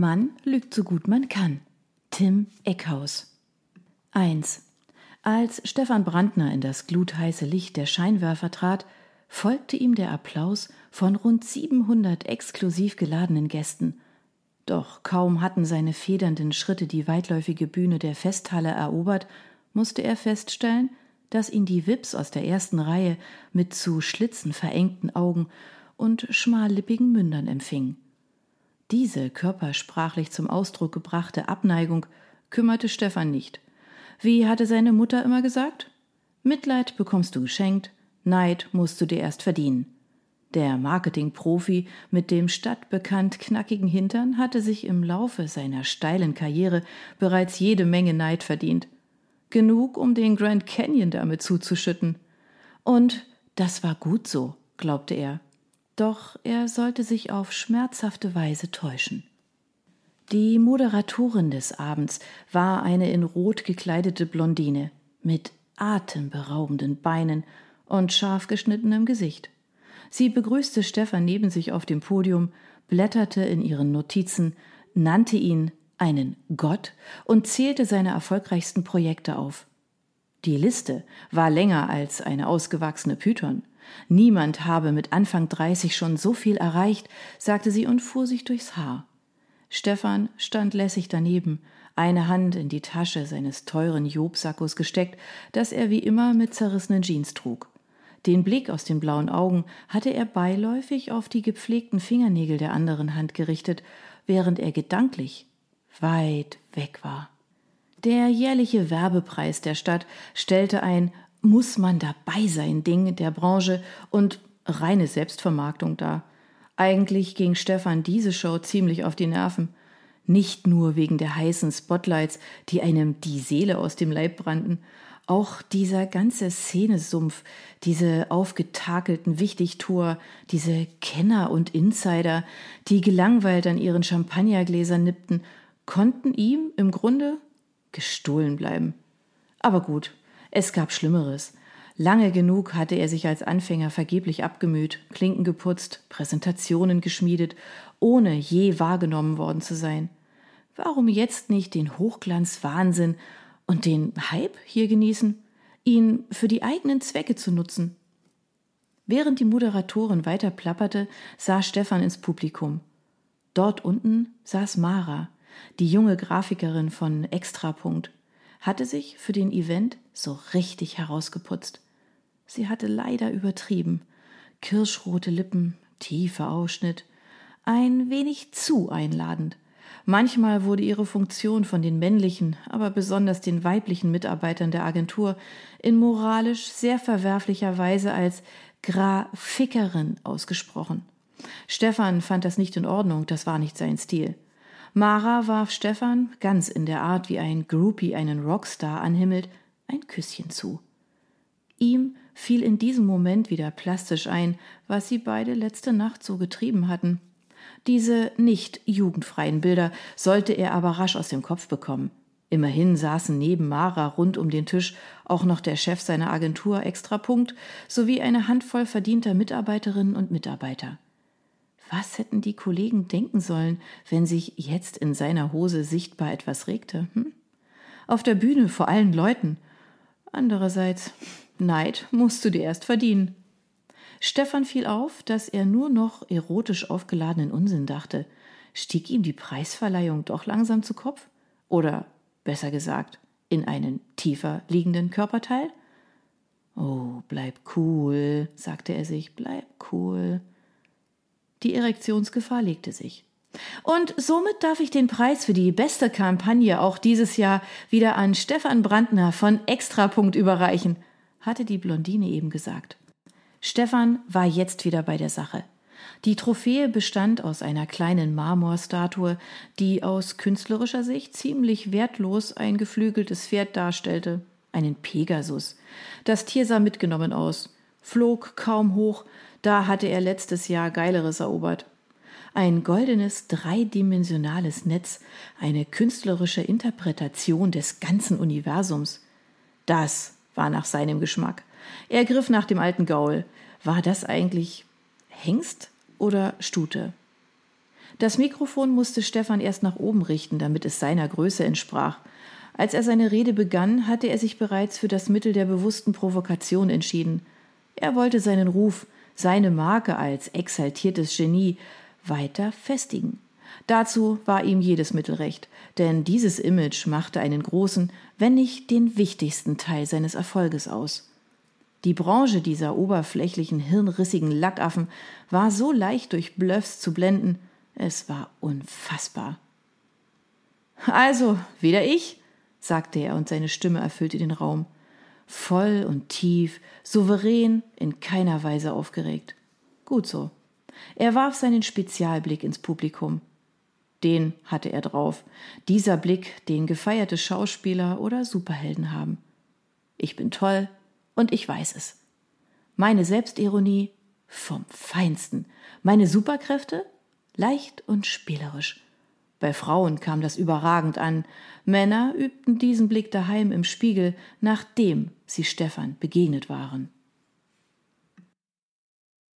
Man lügt so gut man kann. Tim Eckhaus. 1. Als Stefan Brandner in das glutheiße Licht der Scheinwerfer trat, folgte ihm der Applaus von rund 700 exklusiv geladenen Gästen. Doch kaum hatten seine federnden Schritte die weitläufige Bühne der Festhalle erobert, musste er feststellen, dass ihn die Wips aus der ersten Reihe mit zu Schlitzen verengten Augen und schmallippigen Mündern empfingen. Diese körpersprachlich zum Ausdruck gebrachte Abneigung kümmerte Stefan nicht. Wie hatte seine Mutter immer gesagt? Mitleid bekommst du geschenkt, Neid musst du dir erst verdienen. Der Marketingprofi mit dem stadtbekannt knackigen Hintern hatte sich im Laufe seiner steilen Karriere bereits jede Menge Neid verdient. Genug, um den Grand Canyon damit zuzuschütten. Und das war gut so, glaubte er. Doch er sollte sich auf schmerzhafte Weise täuschen. Die Moderatorin des Abends war eine in Rot gekleidete Blondine mit atemberaubenden Beinen und scharf geschnittenem Gesicht. Sie begrüßte Stefan neben sich auf dem Podium, blätterte in ihren Notizen, nannte ihn einen Gott und zählte seine erfolgreichsten Projekte auf. Die Liste war länger als eine ausgewachsene Python. Niemand habe mit Anfang 30 schon so viel erreicht, sagte sie und fuhr sich durchs Haar. Stefan stand lässig daneben, eine Hand in die Tasche seines teuren Jobsackos gesteckt, das er wie immer mit zerrissenen Jeans trug. Den Blick aus den blauen Augen hatte er beiläufig auf die gepflegten Fingernägel der anderen Hand gerichtet, während er gedanklich weit weg war. Der jährliche Werbepreis der Stadt stellte ein muss man dabei sein Ding der Branche und reine Selbstvermarktung dar. Eigentlich ging Stefan diese Show ziemlich auf die Nerven. Nicht nur wegen der heißen Spotlights, die einem die Seele aus dem Leib brannten, auch dieser ganze Szenesumpf, diese aufgetakelten Wichtigtour, diese Kenner und Insider, die gelangweilt an ihren Champagnergläsern nippten, konnten ihm im Grunde gestohlen bleiben. Aber gut, es gab Schlimmeres. Lange genug hatte er sich als Anfänger vergeblich abgemüht, Klinken geputzt, Präsentationen geschmiedet, ohne je wahrgenommen worden zu sein. Warum jetzt nicht den Hochglanzwahnsinn und den Hype hier genießen, ihn für die eigenen Zwecke zu nutzen? Während die Moderatorin weiter plapperte, sah Stefan ins Publikum. Dort unten saß Mara, die junge Grafikerin von Extrapunkt hatte sich für den Event so richtig herausgeputzt. Sie hatte leider übertrieben. Kirschrote Lippen, tiefer Ausschnitt, ein wenig zu einladend. Manchmal wurde ihre Funktion von den männlichen, aber besonders den weiblichen Mitarbeitern der Agentur in moralisch sehr verwerflicher Weise als Grafikerin ausgesprochen. Stefan fand das nicht in Ordnung, das war nicht sein Stil. Mara warf Stefan, ganz in der Art wie ein Groupie einen Rockstar anhimmelt, ein Küsschen zu. Ihm fiel in diesem Moment wieder plastisch ein, was sie beide letzte Nacht so getrieben hatten. Diese nicht jugendfreien Bilder sollte er aber rasch aus dem Kopf bekommen. Immerhin saßen neben Mara rund um den Tisch auch noch der Chef seiner Agentur Extrapunkt sowie eine Handvoll verdienter Mitarbeiterinnen und Mitarbeiter. Was hätten die Kollegen denken sollen, wenn sich jetzt in seiner Hose sichtbar etwas regte? Hm? Auf der Bühne vor allen Leuten. Andererseits, Neid musst du dir erst verdienen. Stefan fiel auf, dass er nur noch erotisch aufgeladenen Unsinn dachte. Stieg ihm die Preisverleihung doch langsam zu Kopf? Oder, besser gesagt, in einen tiefer liegenden Körperteil? Oh, bleib cool, sagte er sich, bleib cool. Die Erektionsgefahr legte sich. Und somit darf ich den Preis für die beste Kampagne auch dieses Jahr wieder an Stefan Brandner von Extrapunkt überreichen, hatte die Blondine eben gesagt. Stefan war jetzt wieder bei der Sache. Die Trophäe bestand aus einer kleinen Marmorstatue, die aus künstlerischer Sicht ziemlich wertlos ein geflügeltes Pferd darstellte, einen Pegasus. Das Tier sah mitgenommen aus, flog kaum hoch, da hatte er letztes Jahr Geileres erobert. Ein goldenes, dreidimensionales Netz, eine künstlerische Interpretation des ganzen Universums. Das war nach seinem Geschmack. Er griff nach dem alten Gaul. War das eigentlich Hengst oder Stute? Das Mikrofon musste Stefan erst nach oben richten, damit es seiner Größe entsprach. Als er seine Rede begann, hatte er sich bereits für das Mittel der bewussten Provokation entschieden. Er wollte seinen Ruf, seine Marke als exaltiertes Genie weiter festigen. Dazu war ihm jedes Mittel recht, denn dieses Image machte einen großen, wenn nicht den wichtigsten Teil seines Erfolges aus. Die Branche dieser oberflächlichen, hirnrissigen Lackaffen war so leicht durch Bluffs zu blenden, es war unfassbar. Also, wieder ich, sagte er, und seine Stimme erfüllte den Raum. Voll und tief, souverän, in keiner Weise aufgeregt. Gut so. Er warf seinen Spezialblick ins Publikum. Den hatte er drauf. Dieser Blick, den gefeierte Schauspieler oder Superhelden haben. Ich bin toll und ich weiß es. Meine Selbstironie vom Feinsten. Meine Superkräfte leicht und spielerisch. Bei Frauen kam das überragend an. Männer übten diesen Blick daheim im Spiegel, nachdem sie Stefan begegnet waren.